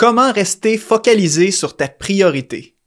Comment rester focalisé sur ta priorité?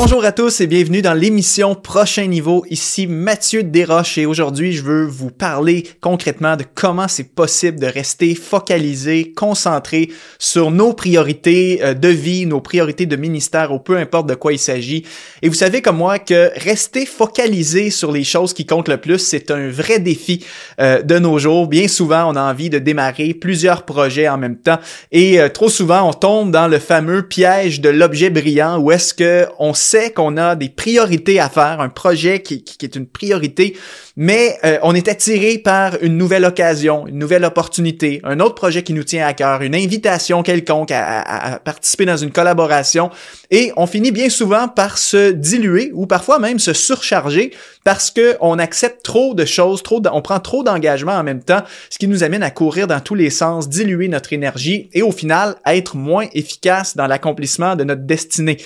Bonjour à tous et bienvenue dans l'émission Prochain Niveau. Ici Mathieu Desroches et aujourd'hui je veux vous parler concrètement de comment c'est possible de rester focalisé, concentré sur nos priorités euh, de vie, nos priorités de ministère ou peu importe de quoi il s'agit. Et vous savez comme moi que rester focalisé sur les choses qui comptent le plus, c'est un vrai défi euh, de nos jours. Bien souvent, on a envie de démarrer plusieurs projets en même temps et euh, trop souvent on tombe dans le fameux piège de l'objet brillant où est-ce que on sait qu'on a des priorités à faire, un projet qui, est une priorité, mais euh, on est attiré par une nouvelle occasion, une nouvelle opportunité, un autre projet qui nous tient à cœur, une invitation quelconque à, participer dans une collaboration, et on finit bien souvent par se diluer ou parfois même se surcharger parce que on accepte trop de choses, trop, on prend trop d'engagement en même temps, ce qui nous amène à courir dans tous les sens, diluer notre énergie et au final être moins efficace dans l'accomplissement de notre destinée.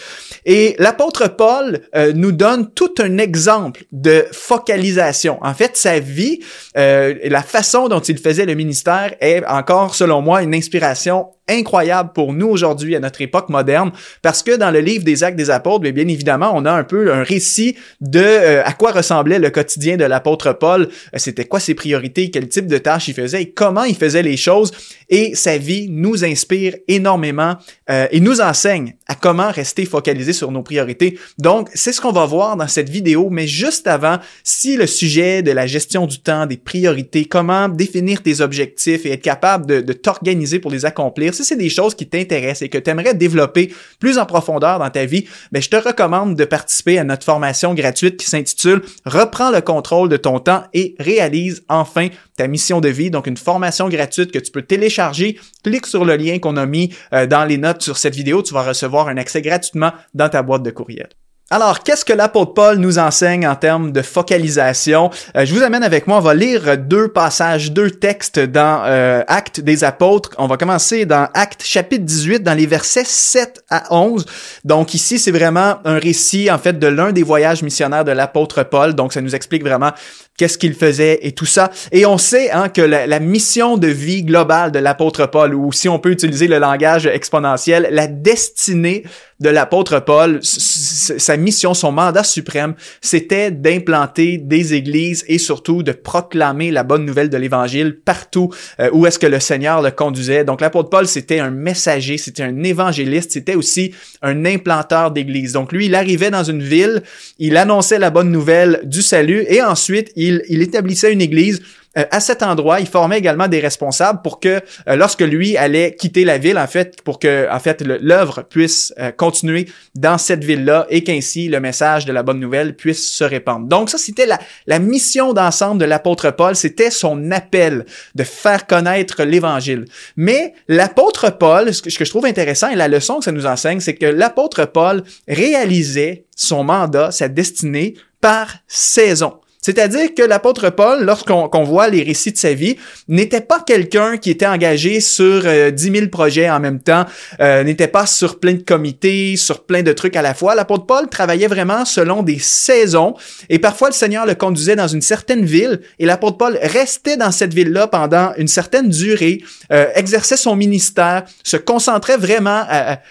Et la l'apôtre Paul euh, nous donne tout un exemple de focalisation. En fait, sa vie, euh, la façon dont il faisait le ministère est encore, selon moi, une inspiration incroyable pour nous aujourd'hui à notre époque moderne parce que dans le livre des actes des apôtres bien évidemment on a un peu un récit de euh, à quoi ressemblait le quotidien de l'apôtre Paul c'était quoi ses priorités quel type de tâches il faisait et comment il faisait les choses. Et sa vie nous inspire énormément et nous enseigne à comment rester focalisé sur nos priorités. Donc, c'est ce qu'on va voir dans cette vidéo, mais juste avant, si le sujet de la gestion du temps, des priorités, comment définir tes objectifs et être capable de, t'organiser pour les accomplir, si c'est des choses qui t'intéressent et que tu aimerais développer plus en profondeur dans ta vie, ben, je te recommande de participer à notre formation gratuite qui s'intitule Reprends le contrôle de ton temps et réalise enfin ta mission de vie. Donc, une formation gratuite que tu peux télécharger. Clique sur le lien qu'on a mis euh, dans les notes sur cette vidéo. Tu vas recevoir un accès gratuitement dans ta boîte de courriel. Alors, qu'est-ce que l'apôtre Paul nous enseigne en termes de focalisation? Euh, je vous amène avec moi, on va lire deux passages, deux textes dans euh, Actes des apôtres. On va commencer dans Actes chapitre 18, dans les versets 7 à 11. Donc ici, c'est vraiment un récit, en fait, de l'un des voyages missionnaires de l'apôtre Paul. Donc ça nous explique vraiment qu'est-ce qu'il faisait et tout ça. Et on sait hein, que la, la, mission de vie globale de l'apôtre Paul, ou si on peut utiliser le langage exponentiel, la destinée de l'apôtre Paul, sa mission, son mandat suprême, c'était d'implanter des églises et surtout de proclamer la bonne nouvelle de l'Évangile partout euh, où est-ce que le Seigneur le conduisait. Donc l'apôtre Paul, c'était un messager, c'était un évangéliste, c'était aussi un implanteur d'églises. Donc lui, il arrivait dans une ville, il annonçait la bonne nouvelle du salut et ensuite il établissait une église euh, à cet endroit, il formait également des responsables pour que euh, lorsque lui allait quitter la ville, en fait, pour que en fait l'œuvre puisse euh, continuer dans cette ville-là et qu'ainsi le message de la bonne nouvelle puisse se répandre. Donc ça, c'était la, mission d'ensemble de l'apôtre Paul, c'était son appel de faire connaître l'Évangile. Mais l'apôtre Paul, ce que, ce que je trouve intéressant et la leçon que ça nous enseigne, c'est que l'apôtre Paul réalisait son mandat, sa destinée par saison. C'est-à-dire que l'apôtre Paul, lorsqu'on voit les récits de sa vie, n'était pas quelqu'un qui était engagé sur euh, 10 000 projets en même temps, euh, n'était pas sur plein de comités, sur plein de trucs à la fois. L'apôtre Paul travaillait vraiment selon des saisons et parfois le Seigneur le conduisait dans une certaine ville et l'apôtre Paul restait dans cette ville-là pendant une certaine durée, euh, exerçait son ministère, se concentrait vraiment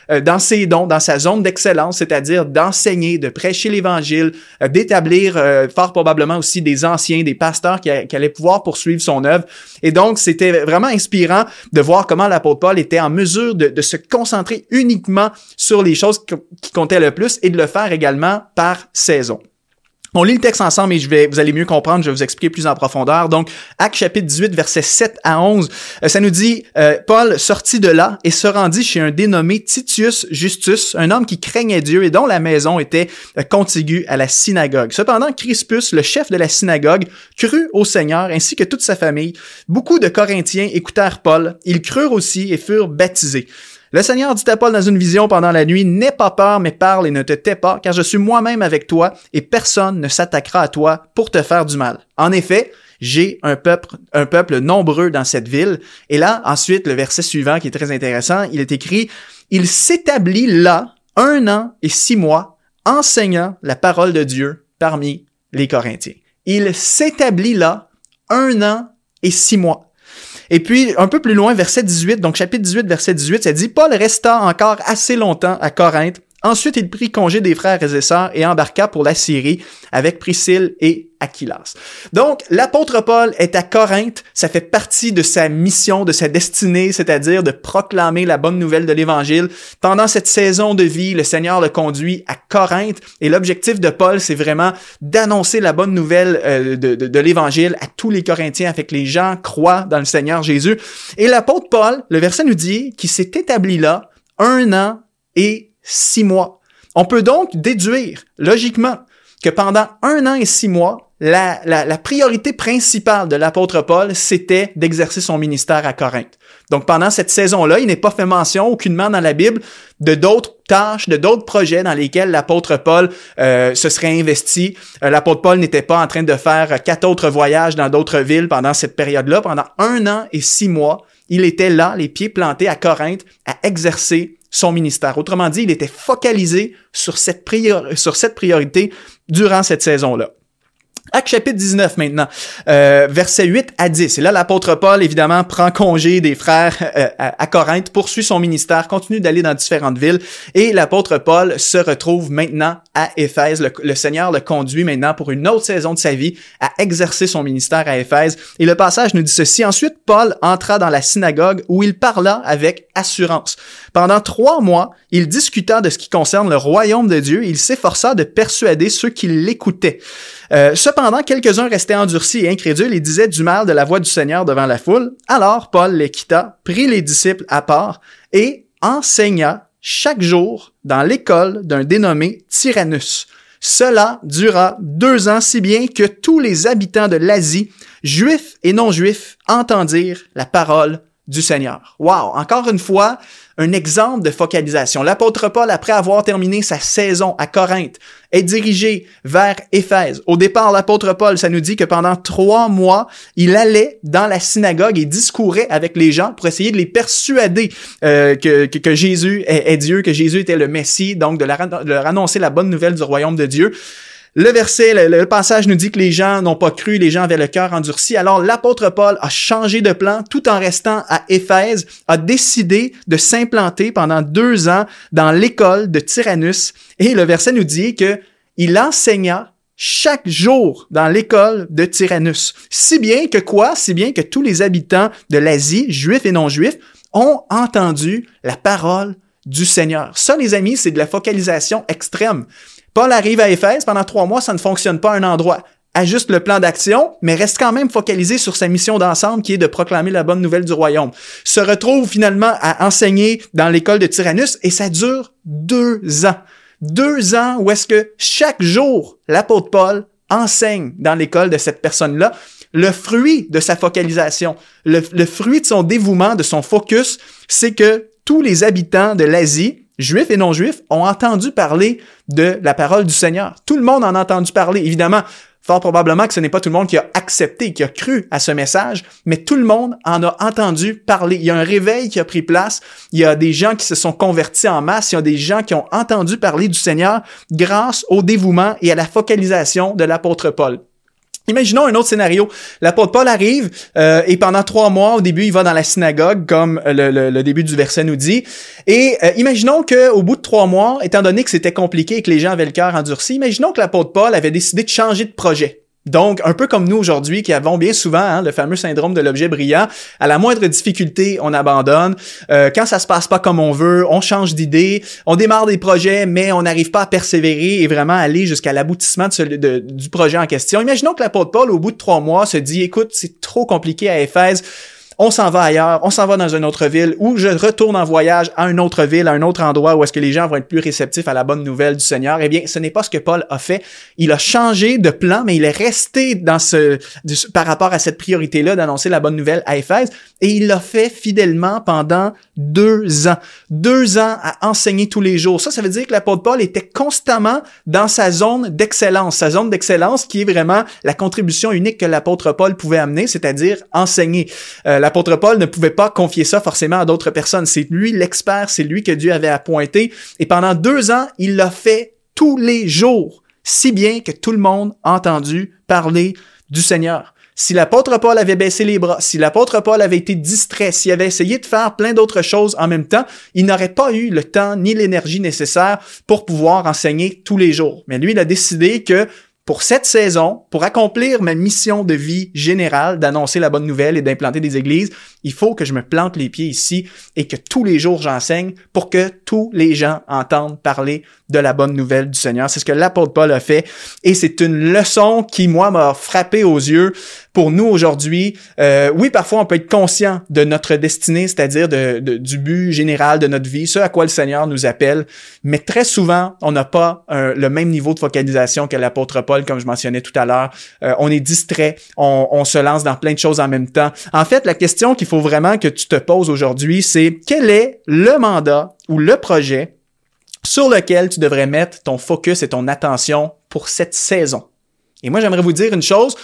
euh, dans ses dons, dans sa zone d'excellence, c'est-à-dire d'enseigner, de prêcher l'Évangile, d'établir fort probablement aussi des anciens, des pasteurs qui, allaient pouvoir poursuivre son œuvre. Et donc, c'était vraiment inspirant de voir comment l'apôtre Paul était en mesure de, de se concentrer uniquement sur les choses qui comptaient le plus et de le faire également par saison. On lit le texte ensemble et je vais, vous allez mieux comprendre, je vais vous expliquer plus en profondeur. Donc, Acte chapitre 18, versets 7 à 11, euh, ça nous dit, euh, Paul sortit de là et se rendit chez un dénommé Titius Justus, un homme qui craignait Dieu et dont la maison était euh, contiguë à la synagogue. Cependant, Crispus, le chef de la synagogue, crut au Seigneur ainsi que toute sa famille. Beaucoup de Corinthiens écoutèrent Paul, ils crurent aussi et furent baptisés. Le Seigneur dit à Paul dans une vision pendant la nuit, N'aie pas peur, mais parle et ne te tais pas, car je suis moi-même avec toi, et personne ne s'attaquera à toi pour te faire du mal. En effet, j'ai un peuple, un peuple nombreux dans cette ville. Et là, ensuite, le verset suivant qui est très intéressant, il est écrit, Il s'établit là un an et six mois, enseignant la parole de Dieu parmi les Corinthiens. Il s'établit là un an et six mois. Et puis, un peu plus loin, verset 18, donc chapitre 18, verset 18, ça dit, Paul resta encore assez longtemps à Corinthe Ensuite, il prit congé des frères et sœurs et embarqua pour la Syrie avec Priscille et Aquilas. Donc, l'apôtre Paul est à Corinthe. Ça fait partie de sa mission, de sa destinée, c'est-à-dire de proclamer la bonne nouvelle de l'Évangile. Pendant cette saison de vie, le Seigneur le conduit à Corinthe et l'objectif de Paul, c'est vraiment d'annoncer la bonne nouvelle euh, de, l'Évangile à tous les Corinthiens afin que les gens croient dans le Seigneur Jésus. Et l'apôtre Paul, le verset nous dit qu'il s'est établi là un an et six mois. On peut donc déduire, logiquement, que pendant un an et six mois, la, priorité principale de l'apôtre Paul, c'était d'exercer son ministère à Corinthe. Donc pendant cette saison-là, il n'est pas fait mention aucunement dans la Bible de d'autres tâches, de d'autres projets dans lesquels l'apôtre Paul euh, se serait investi. Euh, l'apôtre Paul n'était pas en train de faire quatre autres voyages dans d'autres villes pendant cette période-là. Pendant un an et six mois, il était là, les pieds plantés à Corinthe, à exercer son ministère. Autrement dit, il était focalisé sur cette, priorité durant cette saison-là. Acte chapitre 19 maintenant, euh, versets 8 à 10. Et là, l'apôtre Paul, évidemment, prend congé des frères euh, à, Corinthe, poursuit son ministère, continue d'aller dans différentes villes. Et l'apôtre Paul se retrouve maintenant à Éphèse. Le, Seigneur le conduit maintenant pour une autre saison de sa vie à exercer son ministère à Éphèse. Et le passage nous dit ceci. Ensuite, Paul entra dans la synagogue où il parla avec assurance. Pendant trois mois, il discuta de ce qui concerne le royaume de Dieu. il s'efforça de persuader ceux qui l'écoutaient. Euh, quelques-uns restaient endurcis et incrédules et disaient du mal de la voix du Seigneur devant la foule. Alors Paul les quitta, prit les disciples à part et enseigna chaque jour dans l'école d'un dénommé Tyrannus. Cela dura deux ans si bien que tous les habitants de l'Asie, juifs et non-juifs, entendirent la parole du Seigneur. Wow! Encore une fois, un exemple de focalisation. L'apôtre Paul, après avoir terminé sa saison à Corinthe, est dirigé vers Éphèse. Au départ, l'apôtre Paul, ça nous dit que pendant trois mois, il allait dans la synagogue et discourait avec les gens pour essayer de les persuader euh, que, que, Jésus est, Dieu, que Jésus était le Messie, donc de leur annoncer la bonne nouvelle du royaume de Dieu. Le verset, le, passage nous dit que les gens n'ont pas cru, les gens avaient le cœur endurci. Alors l'apôtre Paul a changé de plan tout en restant à Éphèse, a décidé de s'implanter pendant deux ans dans l'école de Tyrannus. Et le verset nous dit que il enseigna chaque jour dans l'école de Tyrannus. Si bien que quoi? Si bien que tous les habitants de l'Asie, juifs et non-juifs, ont entendu la parole du Seigneur. Ça, les amis, c'est de la focalisation extrême. Paul arrive à Éphèse, pendant trois mois, ça ne fonctionne pas à un endroit. Ajuste le plan d'action, mais reste quand même focalisé sur sa mission d'ensemble qui est de proclamer la bonne nouvelle du royaume. Se retrouve finalement à enseigner dans l'école de Tyrannus et ça dure deux ans. Deux ans où est-ce que chaque jour, l'apôtre Paul enseigne dans l'école de cette personne-là le fruit de sa focalisation, le, le, fruit de son dévouement, de son focus, c'est que tous les habitants de l'Asie juifs et non-juifs, ont entendu parler de la parole du Seigneur. Tout le monde en a entendu parler. Évidemment, fort probablement que ce n'est pas tout le monde qui a accepté, qui a cru à ce message, mais tout le monde en a entendu parler. Il y a un réveil qui a pris place. Il y a des gens qui se sont convertis en masse. Il y a des gens qui ont entendu parler du Seigneur grâce au dévouement et à la focalisation de l'apôtre Paul. Imaginons un autre scénario. L'apôtre Paul arrive euh, et pendant trois mois, au début, il va dans la synagogue, comme le, début du verset nous dit. Et euh, imaginons qu'au bout de trois mois, étant donné que c'était compliqué et que les gens avaient le cœur endurci, imaginons que l'apôtre Paul avait décidé de changer de projet. Donc, un peu comme nous aujourd'hui, qui avons bien souvent hein, le fameux syndrome de l'objet brillant, à la moindre difficulté, on abandonne. Euh, quand ça se passe pas comme on veut, on change d'idée, on démarre des projets, mais on n'arrive pas à persévérer et vraiment aller jusqu'à l'aboutissement du projet en question. Imaginons que l'apôtre Paul, au bout de trois mois, se dit, écoute, c'est trop compliqué à Éphèse, on s'en va ailleurs, on s'en va dans une autre ville, ou je retourne en voyage à une autre ville, à un autre endroit où est-ce que les gens vont être plus réceptifs à la bonne nouvelle du Seigneur. Eh bien, ce n'est pas ce que Paul a fait. Il a changé de plan, mais il est resté dans ce, par rapport à cette priorité-là d'annoncer la bonne nouvelle à Éphèse, et il l'a fait fidèlement pendant deux ans. Deux ans à enseigner tous les jours. Ça, ça veut dire que l'apôtre Paul était constamment dans sa zone d'excellence, sa zone d'excellence qui est vraiment la contribution unique que l'apôtre Paul pouvait amener, c'est-à-dire enseigner. Euh, l'apôtre Paul ne pouvait pas confier ça forcément à d'autres personnes. C'est lui l'expert, c'est lui que Dieu avait appointé. Et pendant deux ans, il l'a fait tous les jours, si bien que tout le monde a entendu parler du Seigneur. Si l'apôtre Paul avait baissé les bras, si l'apôtre Paul avait été distrait, s'il avait essayé de faire plein d'autres choses en même temps, il n'aurait pas eu le temps ni l'énergie nécessaire pour pouvoir enseigner tous les jours. Mais lui, il a décidé que pour cette saison, pour accomplir ma mission de vie générale d'annoncer la bonne nouvelle et d'implanter des églises, il faut que je me plante les pieds ici et que tous les jours j'enseigne pour que tous les gens entendent parler de la bonne nouvelle du Seigneur. C'est ce que l'apôtre Paul a fait et c'est une leçon qui, moi, m'a frappé aux yeux pour nous aujourd'hui. Euh, oui, parfois on peut être conscient de notre destinée, c'est-à-dire du but général de notre vie, ce à quoi le Seigneur nous appelle, mais très souvent, on n'a pas le même niveau de focalisation que l'apôtre Paul, comme je mentionnais tout à l'heure. Euh, on est distrait, on, on se lance dans plein de choses en même temps. En fait, la question qu'il faut vraiment que tu te poses aujourd'hui, c'est quel est le mandat ou le projet sur lequel tu devrais mettre ton focus et ton attention pour cette saison? Et moi, j'aimerais vous dire une chose,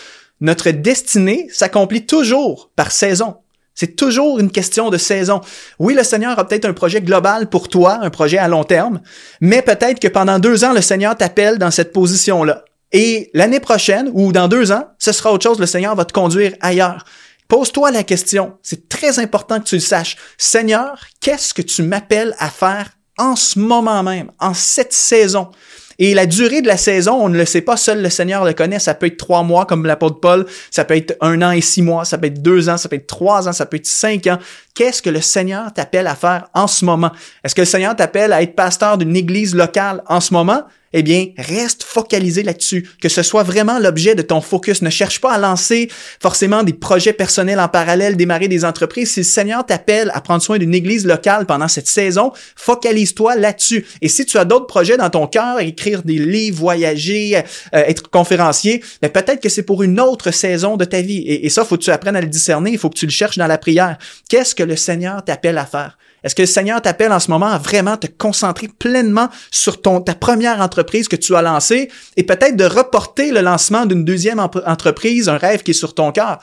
notre destinée s'accomplit toujours par saison. C'est toujours une question de saison. Oui, le Seigneur a peut-être un projet global pour toi, un projet à long terme, mais peut-être que pendant deux ans, le Seigneur t'appelle dans cette position-là. Et l'année prochaine, ou dans deux ans, ce sera autre chose, le Seigneur va te conduire ailleurs. Pose-toi la question, c'est très important que tu le saches. Seigneur, qu'est-ce que tu m'appelles à faire en ce moment même, en cette saison? Et la durée de la saison, on ne le sait pas, seul le Seigneur le connaît. Ça peut être trois mois comme l'apôtre Paul, ça peut être un an et six mois, ça peut être deux ans, ça peut être trois ans, ça peut être cinq ans. Qu'est-ce que le Seigneur t'appelle à faire en ce moment? Est-ce que le Seigneur t'appelle à être pasteur d'une église locale en ce moment? Eh bien, reste focalisé là-dessus, que ce soit vraiment l'objet de ton focus. Ne cherche pas à lancer forcément des projets personnels en parallèle, démarrer des entreprises. Si le Seigneur t'appelle à prendre soin d'une église locale pendant cette saison, focalise-toi là-dessus. Et si tu as d'autres projets dans ton cœur, écrire des livres, voyager, euh, être conférencier, mais ben, peut-être que c'est pour une autre saison de ta vie. Et, et ça, faut que tu apprennes à le discerner, il faut que tu le cherches dans la prière. Qu'est-ce que le Seigneur t'appelle à faire? Est-ce que le Seigneur t'appelle en ce moment à vraiment te concentrer pleinement sur ton, ta première entreprise que tu as lancée et peut-être de reporter le lancement d'une deuxième entreprise, un rêve qui est sur ton cœur?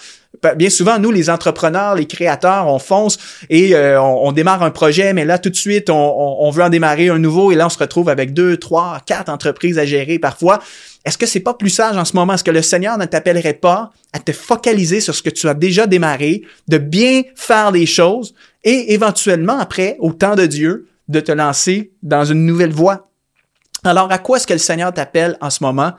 Bien souvent, nous, les entrepreneurs, les créateurs, on fonce et euh, on, démarre un projet, mais là, tout de suite, on, veut en démarrer un nouveau et là, on se retrouve avec deux, trois, quatre entreprises à gérer parfois. Est-ce que c'est pas plus sage en ce moment? Est-ce que le Seigneur ne t'appellerait pas à te focaliser sur ce que tu as déjà démarré, de bien faire les choses et éventuellement, après, au temps de Dieu, de te lancer dans une nouvelle voie? Alors, à quoi est-ce que le Seigneur t'appelle en ce moment?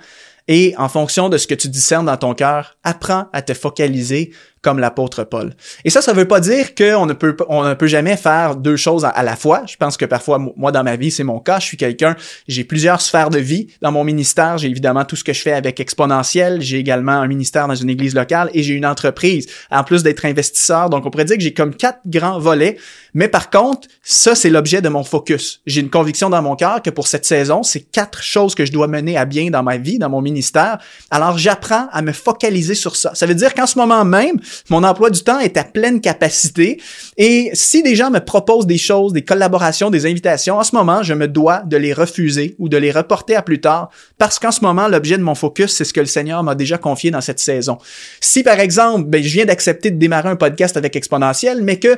Et en fonction de ce que tu discernes dans ton cœur, apprends à te focaliser comme l'apôtre Paul. Et ça, ça veut pas dire qu'on ne peut, on ne peut jamais faire deux choses à, la fois. Je pense que parfois, moi, dans ma vie, c'est mon cas. Je suis quelqu'un, j'ai plusieurs sphères de vie. Dans mon ministère, j'ai évidemment tout ce que je fais avec Exponentiel. J'ai également un ministère dans une église locale et j'ai une entreprise. En plus d'être investisseur, donc on pourrait dire que j'ai comme quatre grands volets. Mais par contre, ça, c'est l'objet de mon focus. J'ai une conviction dans mon cœur que pour cette saison, c'est quatre choses que je dois mener à bien dans ma vie, dans mon ministère. Alors, j'apprends à me focaliser sur ça. Ça veut dire qu'en ce moment même, mon emploi du temps est à pleine capacité. Et si des gens me proposent des choses, des collaborations, des invitations, en ce moment, je me dois de les refuser ou de les reporter à plus tard parce qu'en ce moment, l'objet de mon focus, c'est ce que le Seigneur m'a déjà confié dans cette saison. Si, par exemple, ben, je viens d'accepter de démarrer un podcast avec Exponentiel, mais que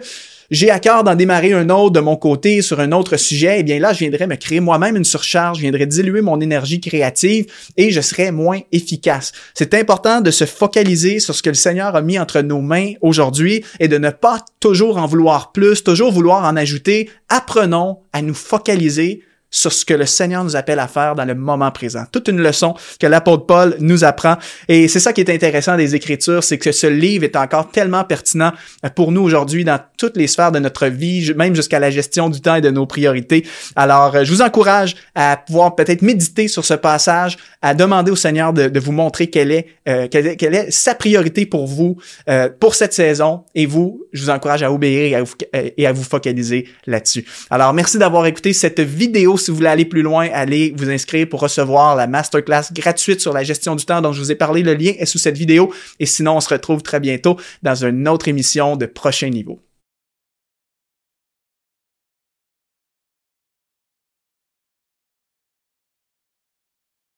j'ai à cœur d'en démarrer un autre de mon côté sur un autre sujet, eh bien là, je viendrais me créer moi-même une surcharge, je viendrais diluer mon énergie créative et je serais moins efficace. C'est important de se focaliser sur ce que le Seigneur a mis entre nos mains aujourd'hui et de ne pas toujours en vouloir plus, toujours vouloir en ajouter. Apprenons à nous focaliser sur ce que le Seigneur nous appelle à faire dans le moment présent. Toute une leçon que l'apôtre Paul nous apprend. Et c'est ça qui est intéressant des Écritures, c'est que ce livre est encore tellement pertinent pour nous aujourd'hui dans toutes les sphères de notre vie, même jusqu'à la gestion du temps et de nos priorités. Alors, je vous encourage à pouvoir peut-être méditer sur ce passage, à demander au Seigneur de, vous montrer quelle est, euh, quelle est, sa priorité pour vous euh, pour cette saison. Et vous, je vous encourage à obéir et à vous, et à vous focaliser là-dessus. Alors, merci d'avoir écouté cette vidéo si vous voulez aller plus loin, allez vous inscrire pour recevoir la masterclass gratuite sur la gestion du temps dont je vous ai parlé. Le lien est sous cette vidéo. Et sinon, on se retrouve très bientôt dans une autre émission de prochain niveau.